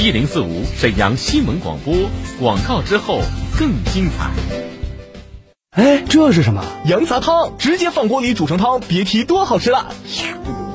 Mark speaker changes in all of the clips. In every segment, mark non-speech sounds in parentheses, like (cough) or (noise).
Speaker 1: 一零四五沈阳新闻广播广告之后更精彩。
Speaker 2: 哎，这是什么？
Speaker 3: 羊杂汤，直接放锅里煮成汤，别提多好吃了。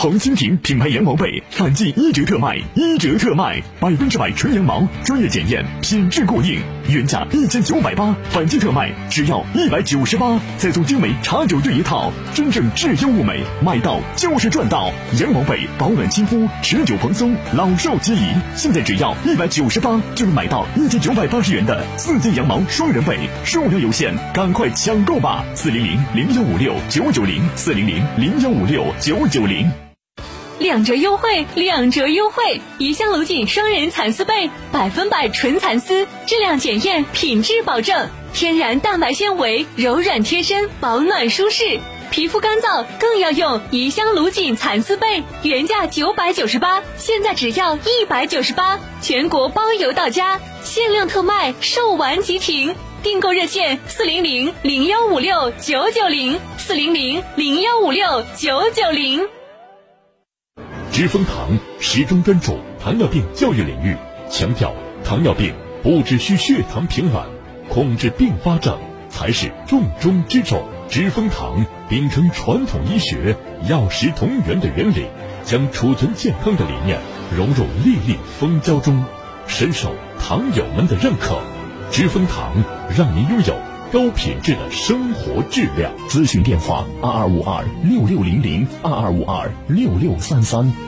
Speaker 4: 红蜻蜓品牌羊毛被反季一折特卖，一折特卖，百分之百纯羊毛，专业检验，品质过硬，原价一千九百八，反季特卖只要一百九十八，再送精美茶酒具一套，真正质优物美，买到就是赚到。羊毛被保暖亲肤，持久蓬松，老少皆宜。现在只要一百九十八，就能买到一千九百八十元的四件羊毛双人被，数量有限，赶快抢购吧！四零零零幺五六九九零，四零零零幺五六九九零。
Speaker 5: 两折优惠，两折优惠！怡香芦锦双人蚕丝被，百分百纯蚕丝，质量检验，品质保证，天然蛋白纤维，柔软贴身，保暖舒适。皮肤干燥更要用怡香芦锦蚕丝被，原价九百九十八，现在只要一百九十八，全国包邮到家，限量特卖，售完即停。订购热线：四零零零幺五六九九零，四零零零幺五六九九零。
Speaker 6: 知蜂堂始终专注糖尿病教育领域，强调糖尿病不只需血糖平稳，控制并发症才是重中之重。知蜂堂秉承传统医学药食同源的原理，将储存健康的理念融入粒粒蜂胶中，深受糖友们的认可。知蜂堂让您拥有高品质的生活质量。
Speaker 7: 咨询电话：二二五二六六零零二二五二六六三三。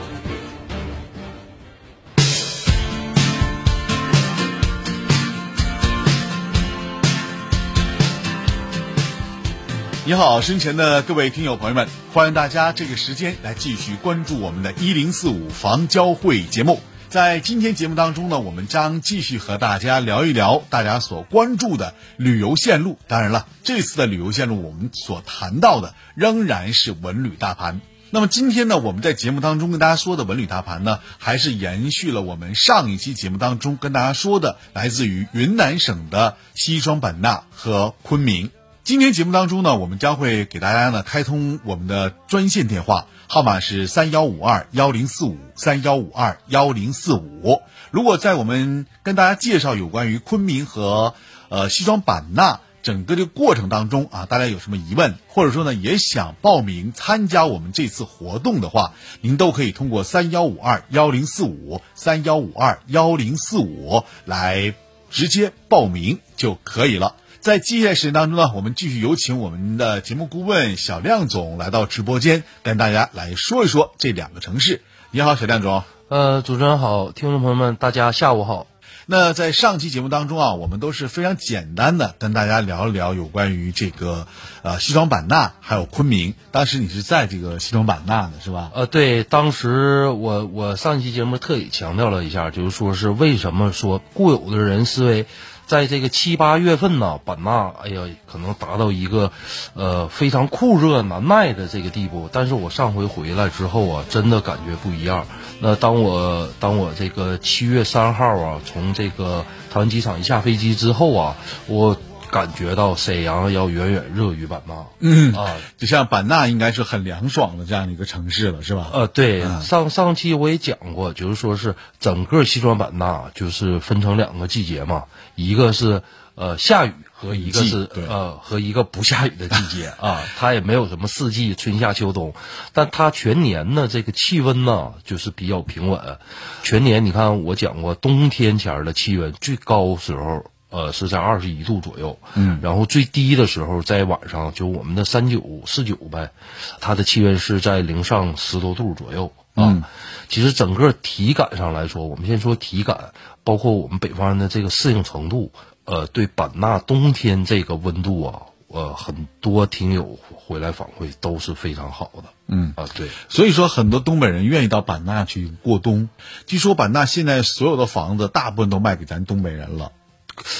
Speaker 8: 你好，身前的各位听友朋友们，欢迎大家这个时间来继续关注我们的“一零四五房交会”节目。在今天节目当中呢，我们将继续和大家聊一聊大家所关注的旅游线路。当然了，这次的旅游线路我们所谈到的仍然是文旅大盘。那么今天呢，我们在节目当中跟大家说的文旅大盘呢，还是延续了我们上一期节目当中跟大家说的，来自于云南省的西双版纳和昆明。今天节目当中呢，我们将会给大家呢开通我们的专线电话号码是三幺五二幺零四五三幺五二幺零四五。如果在我们跟大家介绍有关于昆明和呃西双版纳整个的过程当中啊，大家有什么疑问，或者说呢也想报名参加我们这次活动的话，您都可以通过三幺五二幺零四五三幺五二幺零四五来直接报名就可以了。在接下来时间当中呢，我们继续有请我们的节目顾问小亮总来到直播间，跟大家来说一说这两个城市。你好，小亮总。
Speaker 9: 呃，主持人好，听众朋友们，大家下午好。
Speaker 8: 那在上期节目当中啊，我们都是非常简单的跟大家聊一聊有关于这个呃西双版纳还有昆明。当时你是在这个西双版纳的是吧？
Speaker 9: 呃，对，当时我我上期节目特意强调了一下，就是说是为什么说固有的人思维。在这个七八月份呢，版纳，哎呀，可能达到一个，呃，非常酷热难耐的这个地步。但是我上回回来之后啊，真的感觉不一样。那当我当我这个七月三号啊，从这个台湾机场一下飞机之后啊，我感觉到沈阳要远远热于版纳。
Speaker 8: 嗯
Speaker 9: 啊，
Speaker 8: 就像版纳应该是很凉爽的这样的一个城市了，是吧？
Speaker 9: 呃，对，
Speaker 8: 嗯
Speaker 9: 上上期我也讲过，就是说是整个西双版纳就是分成两个季节嘛，一个是呃下雨和一个是呃和一个不下雨的季节 (laughs) 啊，它也没有什么四季春夏秋冬，但它全年呢这个气温呢就是比较平稳，全年你看我讲过，冬天前儿的气温最高时候。呃，是在二十一度左右，
Speaker 8: 嗯
Speaker 9: 然后最低的时候在晚上，就我们的三九四九呗，它的气温是在零上十多度左右啊。
Speaker 8: 嗯
Speaker 9: 其实整个体感上来说，我们先说体感，包括我们北方人的这个适应程度，呃，对版纳冬天这个温度啊，呃，很多听友回来反馈都是非常好的。
Speaker 8: 嗯
Speaker 9: 啊，对，
Speaker 8: 所以说，很多东北人愿意到版纳去过冬。据说版纳现在所有的房子大部分都卖给咱东北人了。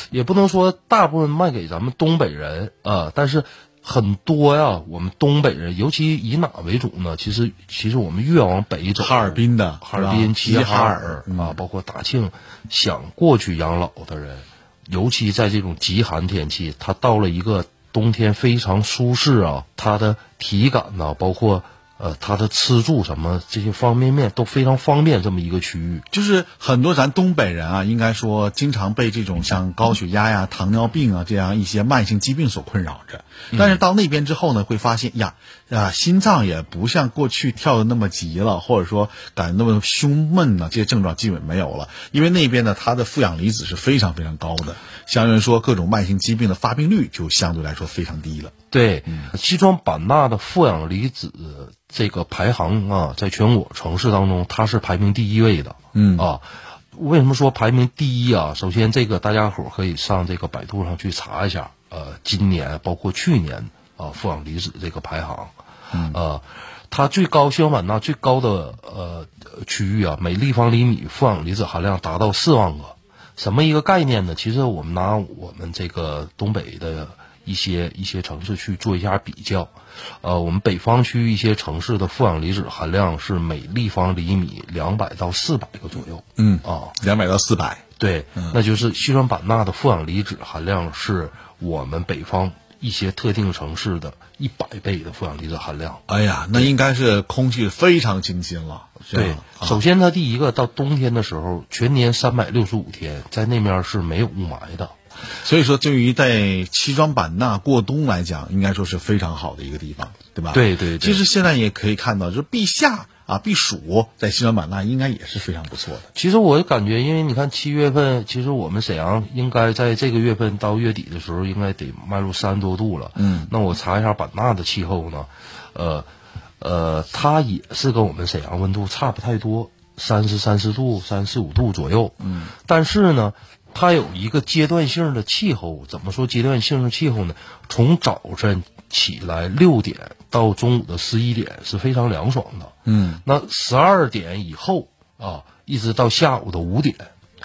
Speaker 9: 也不能说大部分卖给咱们东北人啊、但是很多呀，我们东北人，尤其以哪为主呢？其实，其实我们越往北走，
Speaker 8: 哈尔滨的
Speaker 9: 哈尔滨、
Speaker 8: 齐
Speaker 9: 齐齐哈
Speaker 8: 尔
Speaker 9: 啊，包括大庆，想过去养老的人，尤其在这种极寒天气，他到了一个冬天非常舒适啊，他的体感呢，包括呃他的吃住什么这些方便面都非常方便，这么一个区域。
Speaker 8: 就是很多咱东北人啊，应该说经常被这种像高血压呀、糖尿病啊这样一些慢性疾病所困扰着。但是到那边之后呢，会发现呀，啊，心脏也不像过去跳的那么急了，或者说感觉那么胸闷呢，这些症状基本没有了。因为那边呢，它的负氧离子是非常非常高的，相对来说各种慢性疾病的发病率就相对来说非常低了。
Speaker 9: 对，西双版纳的负氧离子这个排行啊，在全国城市当中，它是排名第一位的。
Speaker 8: 嗯
Speaker 9: 啊，为什么说排名第一啊？首先，这个大家伙儿可以上这个百度上去查一下，呃，今年包括去年啊，负氧离子这个排行，
Speaker 8: 嗯
Speaker 9: 呃，它最高西双版纳最高的呃区域啊，每立方厘米负氧离子含量达到四万个。什么一个概念呢？其实我们拿我们这个东北的一些一些城市去做一下比较，呃，我们北方区一些城市的负氧离子含量是每立方厘米两百到四百个左右。
Speaker 8: 嗯
Speaker 9: 啊，
Speaker 8: 两百到四百。
Speaker 9: 对，那就是西双版纳的负氧离子含量是我们北方一些特定城市的一百倍的负氧离子含量。
Speaker 8: 哎呀，那应该是空气非常清新了。
Speaker 9: 对，
Speaker 8: 啊
Speaker 9: 首先它第一个到冬天的时候，全年三百六十五天，在那面是没有雾霾的。
Speaker 8: 所以说，对于在西双版纳过冬来讲，应该说是非常好的一个地方，对吧？
Speaker 9: 对对对
Speaker 8: 其实现在也可以看到，就是避夏啊、避暑，在西双版纳应该也是非常不错的。
Speaker 9: 其实我感觉，因为你看七月份，其实我们沈阳应该在这个月份到月底的时候，应该得迈入三十多度了。
Speaker 8: 嗯，
Speaker 9: 那我查一下版纳的气候呢，呃，呃，它也是跟我们沈阳温度差不太多，三十三四度、三十五度左右。
Speaker 8: 嗯，
Speaker 9: 但是呢，它有一个阶段性的气候，怎么说阶段性的气候呢？从早晨起来六点到中午的十一点是非常凉爽的。
Speaker 8: 嗯，
Speaker 9: 那十二点以后啊，一直到下午的五点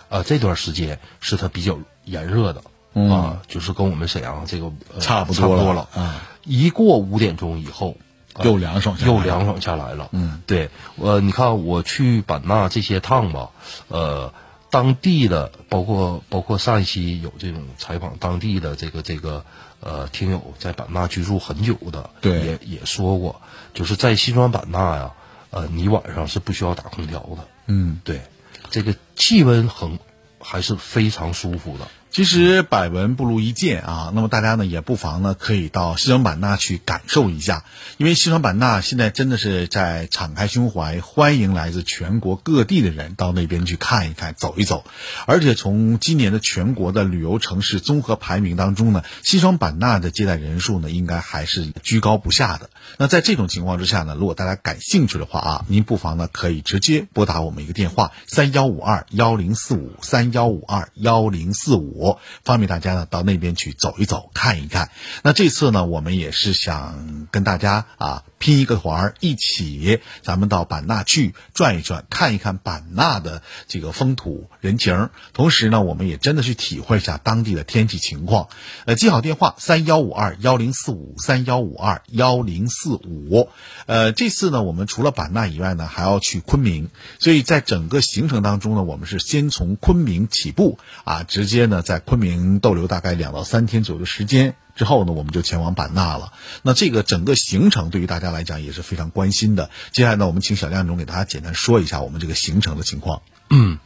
Speaker 9: 啊，这段时间是它比较炎热的。
Speaker 8: 嗯
Speaker 9: 啊，就是跟我们沈阳这个、呃
Speaker 8: 差不多
Speaker 9: 了
Speaker 8: 了啊。
Speaker 9: 一过五点钟以后，啊
Speaker 8: 又凉爽
Speaker 9: 又凉爽下来了。
Speaker 8: 嗯，
Speaker 9: 对，呃，你看我去版纳这些趟吧，呃，当地的包括包括上一期有这种采访当地的这个这个呃听友在版纳居住很久的，
Speaker 8: 对
Speaker 9: 也也说过，就是在西双版纳呀，呃，你晚上是不需要打空调的。
Speaker 8: 嗯，
Speaker 9: 对，这个气温很还是非常舒服的。
Speaker 8: 其实百闻不如一见啊，那么大家呢也不妨呢可以到西双版纳去感受一下，因为西双版纳现在真的是在敞开胸怀欢迎来自全国各地的人到那边去看一看、走一走，而且从今年的全国的旅游城市综合排名当中呢，西双版纳的接待人数呢应该还是居高不下的。那在这种情况之下呢，如果大家感兴趣的话啊，您不妨呢可以直接拨打我们一个电话三幺五二幺零四五三幺五二幺零四五，方便大家呢到那边去走一走、看一看。那这次呢，我们也是想跟大家啊拼一个团儿，一起咱们到版纳去转一转，看一看版纳的这个风土人情，同时呢，我们也真的去体会一下当地的天气情况。呃，记好电话三幺五二幺零四五三幺五二幺零四五。呃，这次呢，我们除了版纳以外呢，还要去昆明，所以在整个行程当中呢，我们是先从昆明起步啊，直接呢在昆明逗留大概两到三天左右的时间。之后呢，我们就前往版纳了。那这个整个行程对于大家来讲也是非常关心的。接下来呢，我们请小亮总给大家简单说一下我们这个行程的情况。
Speaker 9: 嗯，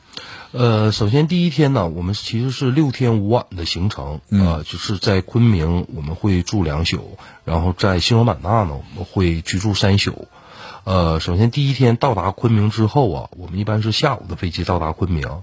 Speaker 9: 呃，首先第一天呢，我们其实是六天五晚的行程，呃，就是在昆明我们会住两宿，然后在西双版纳呢，我们会居住三宿。呃，首先第一天到达昆明之后啊，我们一般是下午的飞机到达昆明。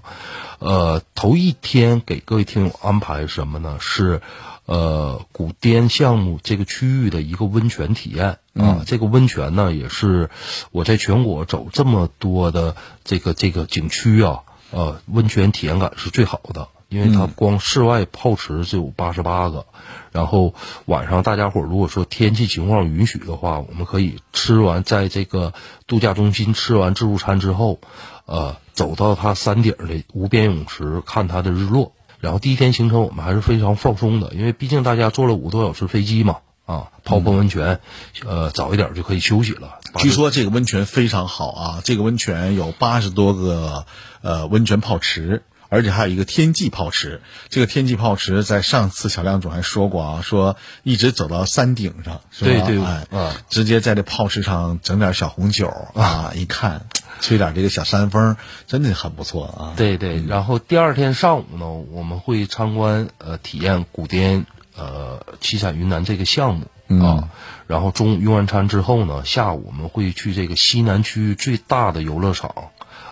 Speaker 9: 呃，头一天给各位听友安排什么呢？是。呃，古滇项目这个区域的一个温泉体验。啊，这个温泉呢，也是我在全国走这么多的这个这个景区啊，呃，温泉体验感是最好的，因为它光室外泡池就有八十八个，然后晚上大家伙如果说天气情况允许的话，我们可以吃完在这个度假中心吃完自助餐之后，呃，走到它山顶的无边泳池看它的日落。然后第一天行程我们还是非常放松的，因为毕竟大家坐了五个多小时飞机嘛，啊，泡泡温泉，呃，早一点就可以休息了。
Speaker 8: 据说这个温泉非常好啊，这个温泉有八十多个呃温泉泡池，而且还有一个天际泡池。这个天际泡池在上次小亮总还说过啊，说一直走到山顶上，
Speaker 9: 对对，
Speaker 8: 哎，直接在这泡池上整点小红酒啊，一看。吹点这个小山风，真的很不错啊！
Speaker 9: 对对，然后第二天上午呢，我们会参观呃体验古滇呃七彩云南这个项目啊。然后中午用完餐之后呢，下午我们会去这个西南区域最大的游乐场。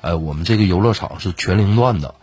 Speaker 9: 哎，我们这个游乐场是全龄段的，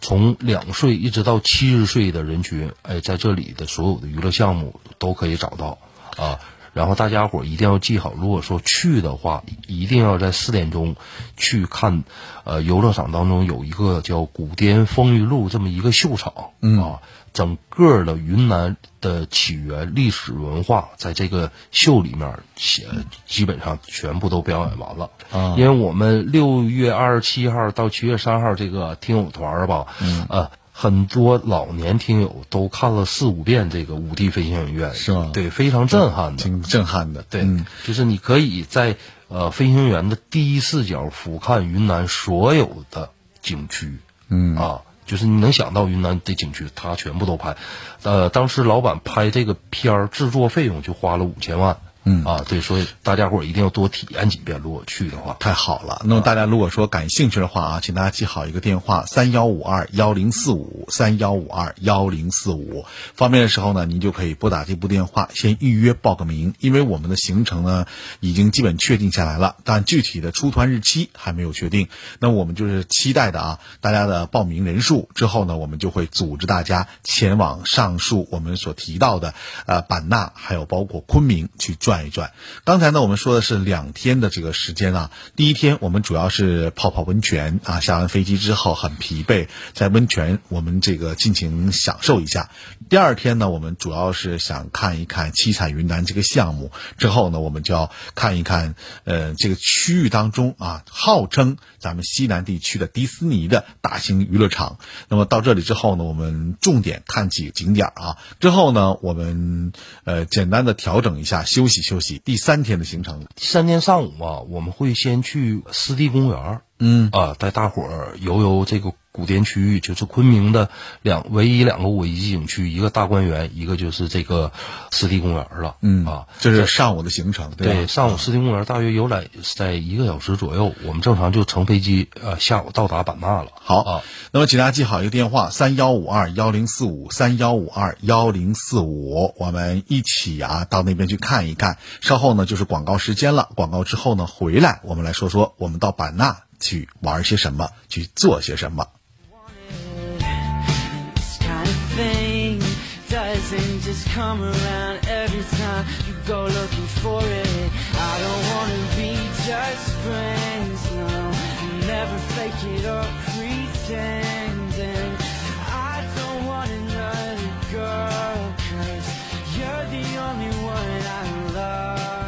Speaker 9: 从两岁一直到七十岁的人群，哎，在这里的所有的娱乐项目都可以找到啊。然后大家伙一定要记好，如果说去的话，一定要在四点钟去看，呃，游乐场当中有一个叫“古滇风雨录”这么一个秀场，啊，整个的云南的起源、历史文化，在这个秀里面，写基本上全部都表演完了。啊，因为我们六月二十七号到七月三号这个听友团吧，嗯，呃。很多老年听友都看了四五遍这个五 D 飞行影院，
Speaker 8: 是吗？
Speaker 9: 对，非常震撼的，
Speaker 8: 挺震撼的。
Speaker 9: 对，就是你可以在呃飞行员的第一视角俯瞰云南所有的景区，
Speaker 8: 嗯
Speaker 9: 啊，就是你能想到云南的景区，他全部都拍。呃，当时老板拍这个片儿制作费用就花了五千万。
Speaker 8: 嗯
Speaker 9: 啊，对，所以大家伙儿一定要多体验几遍。如果去的话，
Speaker 8: 太好了。那么大家如果说感兴趣的话啊，请大家记好一个电话：三幺五二幺零四五三幺五二幺零四五。方便的时候呢，您就可以拨打这部电话，先预约报个名。因为我们的行程呢已经基本确定下来了，但具体的出团日期还没有确定。那我们就是期待的啊，大家的报名人数之后呢，我们就会组织大家前往上述我们所提到的呃版纳，还有包括昆明去转。转一转，刚才呢，我们说的是两天的这个时间啊。第一天我们主要是泡泡温泉啊，下完飞机之后很疲惫，在温泉我们这个尽情享受一下。第二天呢，我们主要是想看一看七彩云南这个项目，之后呢，我们就要看一看呃这个区域当中啊，号称咱们西南地区的迪士尼的大型娱乐场。那么到这里之后呢，我们重点看几个景点啊，之后呢，我们呃简单的调整一下休息。休息第三天的行程，
Speaker 9: 第三天上午啊，我们会先去湿地公园
Speaker 8: 嗯
Speaker 9: 啊，带大伙儿游游这个。古滇区域就是昆明的两唯一两个五 A 级景区，一个大观园，一个就是这个湿地公园了。
Speaker 8: 嗯
Speaker 9: 啊，
Speaker 8: 这是上午的行程。
Speaker 9: 对，上午湿地公园大约游览在一个小时左右，我们正常就乘飞机呃下午到达版纳了。
Speaker 8: 好
Speaker 9: 啊，
Speaker 8: 那么请大家记好一个电话：三幺五二幺零四五三幺五二幺零四五，我们一起啊到那边去看一看。稍后呢就是广告时间了，广告之后呢回来我们来说说我们到版纳去玩些什么，去做些什么。Doesn't just come around every time you go looking for it. I don't wanna be just friends, no. Never fake it or pretending. I don't want another girl, cause you're the only one I love.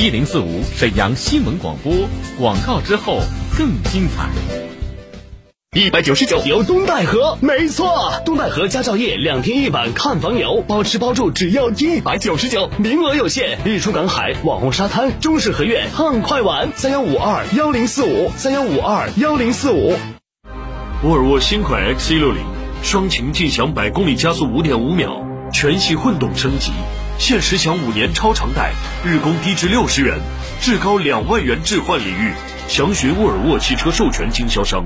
Speaker 1: 一零四五沈阳新闻广播，广告之后更精彩。
Speaker 10: 一百九十九游东戴河，没错，东戴河佳兆业两天一晚看房游，包吃包住只要一百九十九，名额有限。日出赶海、网红沙滩、中式合院，畅快玩。三幺五二幺零四五，三幺五二幺零四五。
Speaker 11: 沃尔沃新款 XC 六零，双擎劲享百公里加速五点五秒，全系混动升级，限时享五年超长贷，日供低至六十元，至高两万元置换礼遇。详询沃尔沃汽车授权经销商。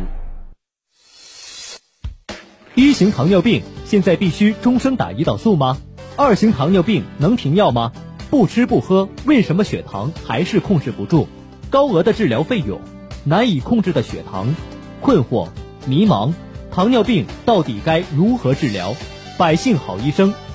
Speaker 12: 一型糖尿病现在必须终生打胰岛素吗？二型糖尿病能停药吗？不吃不喝，为什么血糖还是控制不住？高额的治疗费用，难以控制的血糖，困惑、迷茫，糖尿病到底该如何治疗？百姓好医生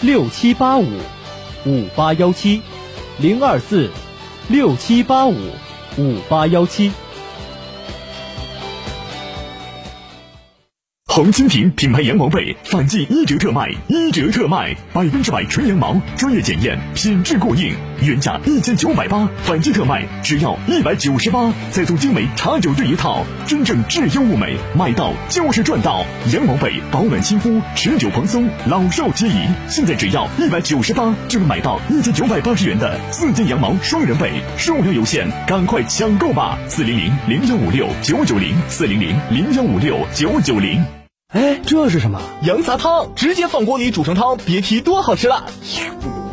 Speaker 12: 六七八五五八幺七零二四六七八五五八幺七。
Speaker 4: 红蜻蜓品牌羊毛被反季一折特卖，一折特卖，百分之百纯羊毛，专业检验，品质过硬，原价一千九百八，反季特卖只要一百九十八，再送精美茶酒对一套，真正质优物美，买到就是赚到。羊毛被保暖亲肤，持久蓬松，老少皆宜。现在只要一百九十八就能买到一千九百八十元的四件羊毛双人被，数量有限，赶快抢购吧！四零零零幺五六九九零，四零零零幺五六九九零。
Speaker 2: 哎，这是什么？
Speaker 3: 羊杂汤，直接放锅里煮成汤，别提多好吃了。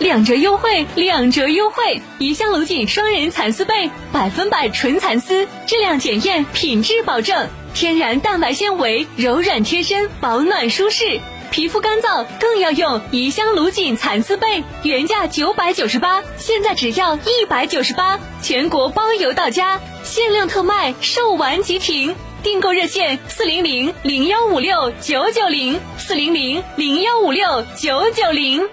Speaker 5: 两折优惠，两折优惠！怡香龙锦双人蚕丝被，百分百纯蚕丝，质量检验，品质保证，天然蛋白纤维，柔软贴身，保暖舒适。皮肤干燥更要用怡香龙锦蚕丝被，原价九百九十八，现在只要一百九十八，全国包邮到家，限量特卖，售完即停。订购热线：四零零零幺五六九九零，四零零零幺五六九九零。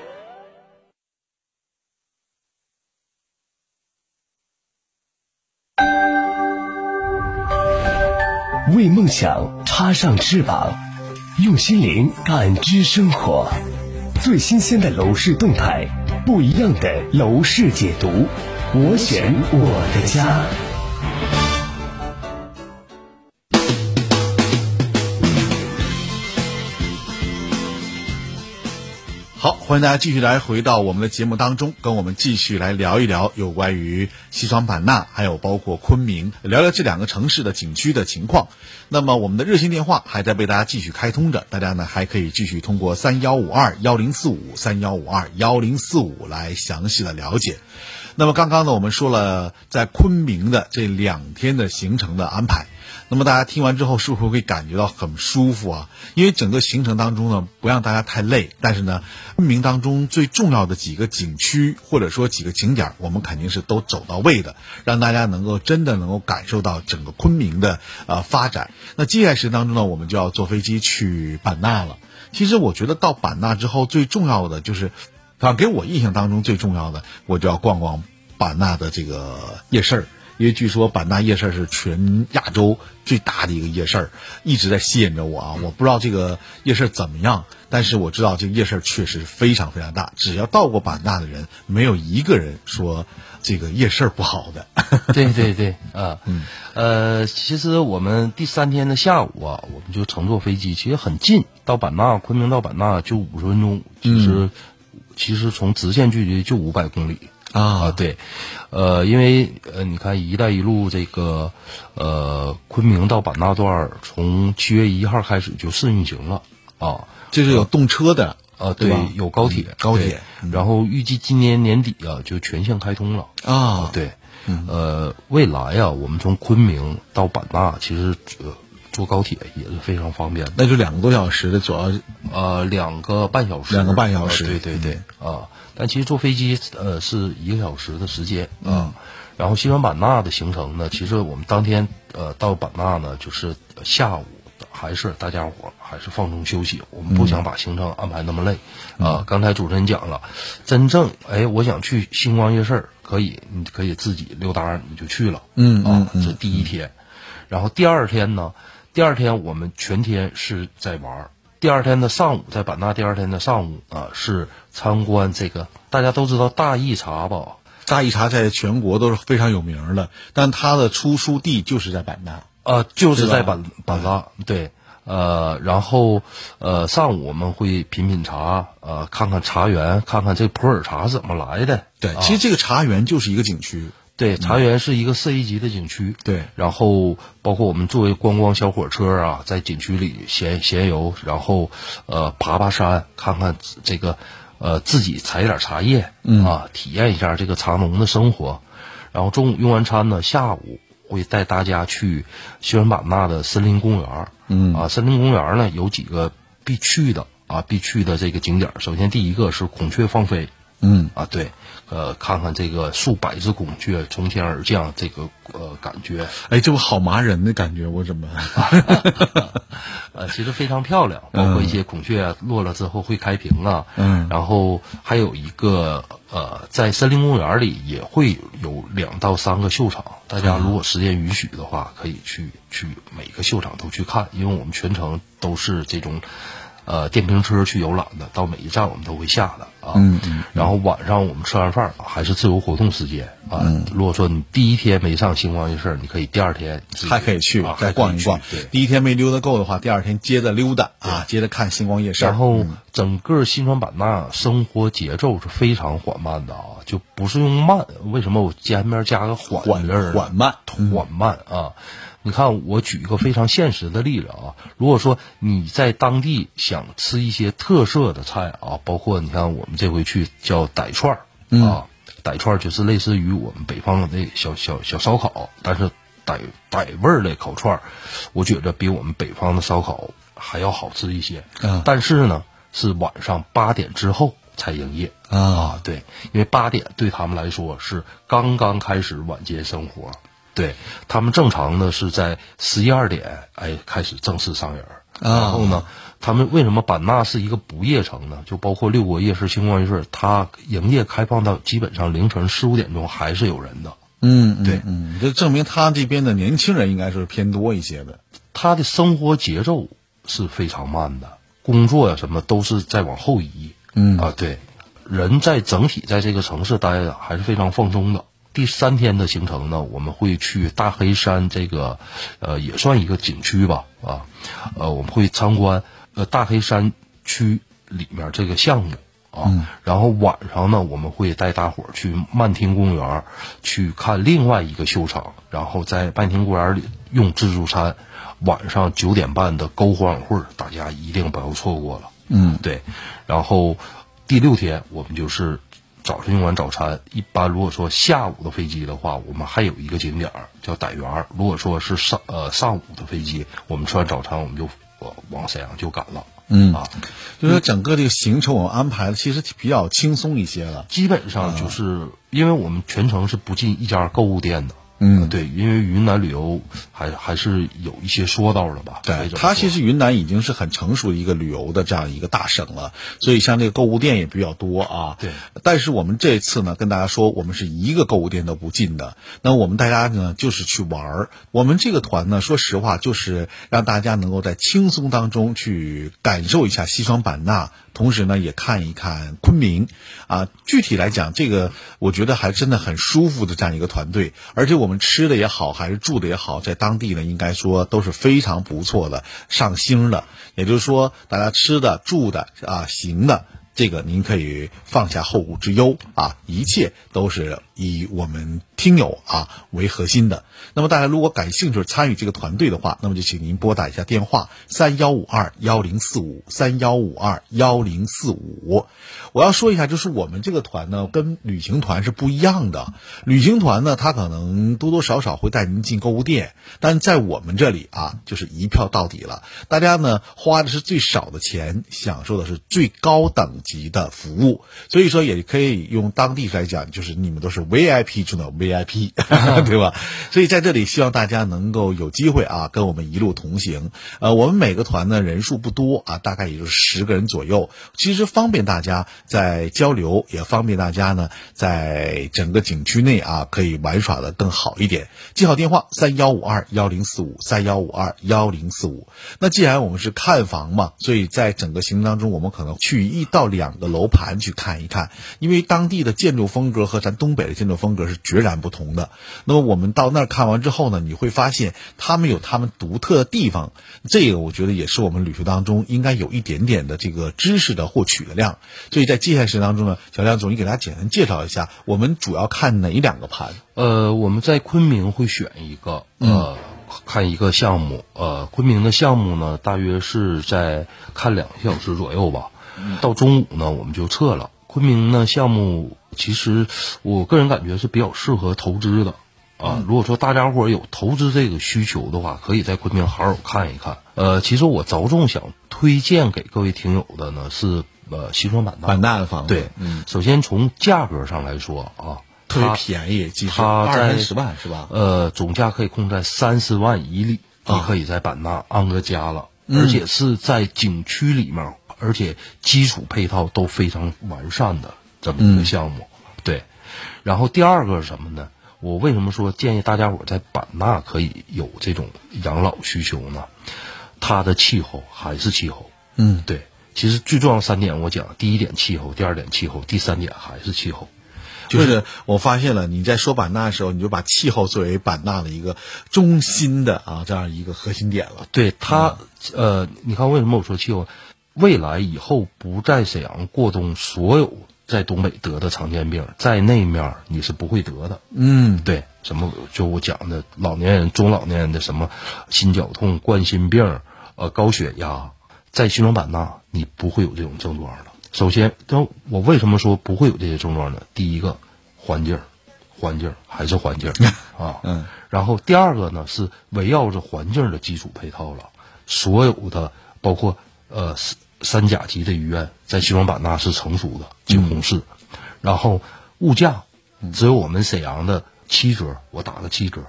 Speaker 13: 为梦想插上翅膀，用心灵感知生活。最新鲜的楼市动态，不一样的楼市解读。我选我的家。
Speaker 8: 欢迎大家继续来回到我们的节目当中，跟我们继续来聊一聊有关于西双版纳，还有包括昆明，聊聊这两个城市的景区的情况。那么我们的热线电话还在为大家继续开通着，大家呢还可以继续通过三幺五二幺零四五三幺五二幺零四五来详细的了解。那么刚刚呢，我们说了在昆明的这两天的行程的安排。那么大家听完之后，是不是会感觉到很舒服啊？因为整个行程当中呢，不让大家太累，但是呢，昆明当中最重要的几个景区或者说几个景点，我们肯定是都走到位的，让大家能够真的能够感受到整个昆明的呃发展。那接下来时间当中呢，我们就要坐飞机去版纳了。其实我觉得到版纳之后，最重要的就是，反正给我印象当中最重要的，我就要逛逛版纳的这个夜市儿。因为据说版纳夜市是全亚洲最大的一个夜市，一直在吸引着我啊！我不知道这个夜市怎么样，但是我知道这个夜市确实非常非常大。只要到过版纳的人，没有一个人说这个夜市不好的。(laughs)
Speaker 9: 对对对，啊，嗯，呃，其实我们第三天的下午啊，我们就乘坐飞机，其实很近，到版纳，昆明到版纳就五十分钟，其实其实从直线距离就五百公里。啊，对，呃，因为呃，你看“一带一路”这个呃，昆明到版纳段儿从七月一号开始就试运行了啊，
Speaker 8: 这是有动车的
Speaker 9: 啊，对，有高铁，
Speaker 8: 高铁，
Speaker 9: 然后预计今年年底啊就全线开通了
Speaker 8: 啊，
Speaker 9: 对，呃，未来啊，我们从昆明到版纳其实呃。坐高铁也是非常方便的，
Speaker 8: 那就两个多小时的，主要
Speaker 9: 呃两个半小时，
Speaker 8: 两个半小时，
Speaker 9: 对对对啊。但其实坐飞机呃是一个小时的时间啊。然后西双版纳的行程呢，其实我们当天呃到版纳呢，就是下午还是大家伙还是放松休息，我们不想把行程安排那么累啊。刚才主持人讲了，真正哎我想去星光夜市，可以你可以自己溜达你就去了，
Speaker 8: 嗯
Speaker 9: 啊，这第一天，然后第二天呢。第二天我们全天是在玩儿。第二天的上午在版纳，第二天的上午啊是参观这个大家都知道大益茶吧？
Speaker 8: 大益茶在全国都是非常有名的，但它的出书地就是在版纳
Speaker 9: 啊，就是在版版纳。对，呃，然后呃上午我们会品品茶，呃看看茶园，看看这普洱茶怎么来的。
Speaker 8: 对，其实这个茶园就是一个景区。
Speaker 9: 对，茶园是一个四 A 级的景区。
Speaker 8: 对，
Speaker 9: 然后包括我们作为观光小火车啊，在景区里闲闲游，然后呃爬爬山，看看这个呃自己采点茶叶啊，体验一下这个茶农的生活。然后中午用完餐呢，下午会带大家去西双版纳的森林公园。
Speaker 8: 嗯
Speaker 9: 啊，森林公园呢有几个必去的啊，必去的这个景点。首先第一个是孔雀放飞。
Speaker 8: 嗯
Speaker 9: 啊对。呃，看看这个数百只孔雀从天而降，这个呃感觉，
Speaker 8: 哎，这不好麻人的感觉，我怎么？(laughs)
Speaker 9: 呃，其实非常漂亮，包括一些孔雀落了之后会开屏啊，
Speaker 8: 嗯，
Speaker 9: 然后还有一个呃，在森林公园里也会有两到三个秀场，大家如果时间允许的话，可以去去每个秀场都去看，因为我们全程都是这种。呃，电瓶车去游览的，到每一站我们都会下的啊。
Speaker 8: 嗯嗯。
Speaker 9: 然后晚上我们吃完饭还是自由活动时间啊。嗯。如果说你第一天没上星光夜市，你可以第二天
Speaker 8: 还可以去再逛一逛。
Speaker 9: 对。
Speaker 8: 第一天没溜达够的话，第二天接着溜达啊，接着看星光夜市。
Speaker 9: 然后整个西双版纳生活节奏是非常缓慢的啊，就不是用慢。为什么我前面加个缓？
Speaker 8: 缓慢，
Speaker 9: 缓慢啊。你看，我举一个非常现实的例子啊。如果说你在当地想吃一些特色的菜啊，包括你看我们这回去叫傣串儿啊，傣串儿就是类似于我们北方的小小小烧烤，但是傣傣味儿的烤串儿，我觉着比我们北方的烧烤还要好吃一些。
Speaker 8: 嗯，
Speaker 9: 但是呢，是晚上八点之后才营业啊。对，因为八点对他们来说是刚刚开始晚间生活。对他们正常呢是在十一二点，哎，开始正式上人然后呢，他们为什么版纳是一个不夜城呢？就包括六国夜市、星光夜市，它营业开放到基本上凌晨四五点钟还是有人的。
Speaker 8: 嗯，
Speaker 9: 对，
Speaker 8: 嗯，这证明他这边的年轻人应该是偏多一些的。
Speaker 9: 他的生活节奏是非常慢的，工作呀什么都是在往后移。
Speaker 8: 嗯
Speaker 9: 啊，对，人在整体在这个城市待着还是非常放松的。第三天的行程呢，我们会去大黑山这个，呃，也算一个景区吧，啊，呃，我们会参观呃大黑山区里面这个项目啊，然后晚上呢，我们会带大伙儿去漫天公园去看另外一个秀场，然后在漫天公园里用自助餐，晚上九点半的篝火晚会，大家一定不要错过了。
Speaker 8: 嗯，
Speaker 9: 对，然后第六天我们就是。早上用完早餐，一般如果说下午的飞机的话，我们还有一个景点叫傣园。如果说是上呃上午的飞机，我们吃完早餐我们就往沈阳就赶了。
Speaker 8: 嗯
Speaker 9: 啊，
Speaker 8: 就是说整个这个行程我们安排的其实比较轻松一些了。
Speaker 9: 基本上就是因为我们全程是不进一家购物店的。
Speaker 8: 嗯，
Speaker 9: 对，因为云南旅游还还是有一些说道的吧。
Speaker 8: 对，它其实云南已经是很成熟的一个旅游的这样一个大省了，所以像这个购物店也比较多啊。
Speaker 9: 对，
Speaker 8: 但是我们这次呢，跟大家说，我们是一个购物店都不进的。那我们大家呢，就是去玩儿。我们这个团呢，说实话，就是让大家能够在轻松当中去感受一下西双版纳。同时呢，也看一看昆明，啊，具体来讲，这个我觉得还真的很舒服的这样一个团队，而且我们吃的也好，还是住的也好，在当地呢，应该说都是非常不错的，上星的。也就是说，大家吃的、住的啊，行的。这个您可以放下后顾之忧啊，一切都是以我们听友啊为核心的。那么大家如果感兴趣参与这个团队的话，那么就请您拨打一下电话三幺五二幺零四五三幺五二幺零四五。我要说一下，就是我们这个团呢，跟旅行团是不一样的。旅行团呢，它可能多多少少会带您进购物店，但在我们这里啊，就是一票到底了。大家呢花的是最少的钱，享受的是最高等级的服务。所以说，也可以用当地来讲，就是你们都是 VIP 中的 VIP，(laughs) 对吧？所以在这里，希望大家能够有机会啊，跟我们一路同行。呃，我们每个团呢人数不多啊，大概也就是十个人左右，其实方便大家。在交流也方便大家呢，在整个景区内啊，可以玩耍的更好一点。记好电话：三幺五二幺零四五三幺五二幺零四五。那既然我们是看房嘛，所以在整个行程当中，我们可能去一到两个楼盘去看一看，因为当地的建筑风格和咱东北的建筑风格是决然不同的。那么我们到那儿看完之后呢，你会发现他们有他们独特的地方，这个我觉得也是我们旅途当中应该有一点点的这个知识的获取的量。所以在接下来时间当中呢，小亮总，你给大家简单介绍一下，我们主要看哪两个盘？
Speaker 9: 呃，我们在昆明会选一个，呃，看一个项目。呃，昆明的项目呢，大约是在看两个小时左右吧。到中午呢，我们就撤了。昆明呢项目，其实我个人感觉是比较适合投资的啊。如果说大家伙有投资这个需求的话，可以在昆明好好看一看。呃，其实我着重想推荐给各位听友的呢是。呃，西双版纳
Speaker 8: 版纳的房
Speaker 9: 子，对，嗯，首先从价格上来说啊，
Speaker 8: 特别便宜，
Speaker 9: 它
Speaker 8: 二三十万是吧？
Speaker 9: 呃，总价可以控在三十万以里，你可以在版纳安个家了，而且是在景区里面，而且基础配套都非常完善的这么一个项目。对，然后第二个是什么呢？我为什么说建议大家伙在版纳可以有这种养老需求呢？它的气候还是气候，
Speaker 8: 嗯，
Speaker 9: 对。其实最重要三点，我讲第一点气候，第二点气候，第三点还是气候。
Speaker 8: 就是我发现了，你在说版纳的时候，你就把气候作为版纳的一个中心的啊这样一个核心点了。
Speaker 9: 对它，呃，你看为什么我说气候？未来以后不在沈阳过冬，所有在东北得的常见病，在那面你是不会得的。
Speaker 8: 嗯，
Speaker 9: 对，什么就我讲的老年人、中老年人的什么心绞痛、冠心病、呃高血压。在西双版纳，你不会有这种症状的。首先，但我为什么说不会有这些症状呢？第一个，环境，环境还是环境 (laughs) 啊。
Speaker 8: 嗯。
Speaker 9: 然后第二个呢，是围绕着环境的基础配套了。所有的，包括呃三甲级的医院，在西双版纳是成熟的，景洪市。然后物价，只有我们沈阳的七折，我打个七折。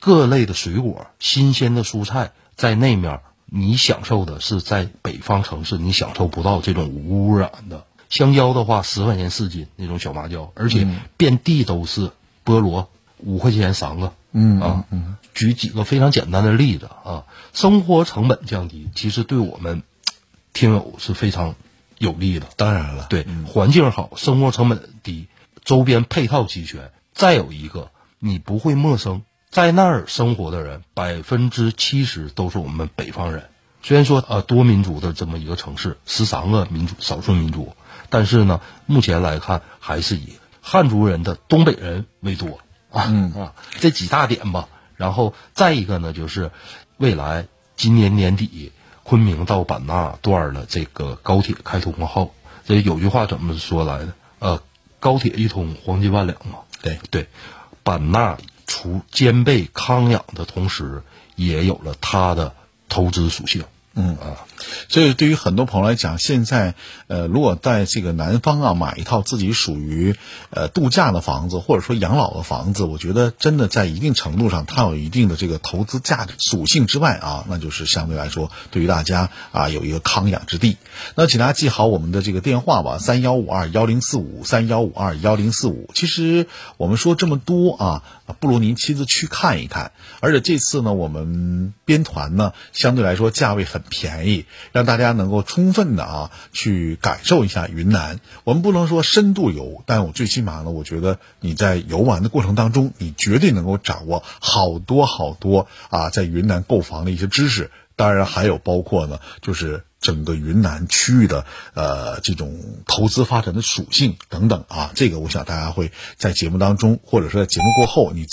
Speaker 9: 各类的水果，新鲜的蔬菜，在那面。你享受的是在北方城市，你享受不到这种无污染的香蕉的话，十块钱四斤那种小麻椒，而且遍地都是菠萝，五块钱三个。
Speaker 8: 嗯
Speaker 9: 啊，举几个非常简单的例子啊，生活成本降低，其实对我们听友是非常有利的。
Speaker 8: 当然了，
Speaker 9: 对环境好，生活成本低，周边配套齐全，再有一个你不会陌生。在那儿生活的人，百分之七十都是我们北方人。虽然说呃多民族的这么一个城市，十三个民族少数民族，但是呢，目前来看还是以汉族人的东北人为多啊啊这几大点吧。然后再一个呢，就是未来今年年底昆明到版纳段的这个高铁开通后，这有句话怎么说来的？呃，高铁一通，黄金万两嘛。
Speaker 8: 对
Speaker 9: 对，版纳。除兼备康养的同时，也有了它的投资属性。
Speaker 8: 嗯啊，所以对于很多朋友来讲，现在呃，如果在这个南方啊买一套自己属于呃度假的房子，或者说养老的房子，我觉得真的在一定程度上，它有一定的这个投资价值属性之外啊，那就是相对来说，对于大家啊有一个康养之地。那请大家记好我们的这个电话吧，三幺五二幺零四五三幺五二幺零四五。其实我们说这么多啊，不如您亲自去看一看。而且这次呢，我们编团呢，相对来说价位很。便宜，让大家能够充分的啊去感受一下云南。我们不能说深度游，但我最起码呢，我觉得你在游玩的过程当中，你绝对能够掌握好多好多啊，在云南购房的一些知识。当然还有包括呢，就是整个云南区域的呃这种投资发展的属性等等啊，这个我想大家会在节目当中，或者说在节目过后，你自。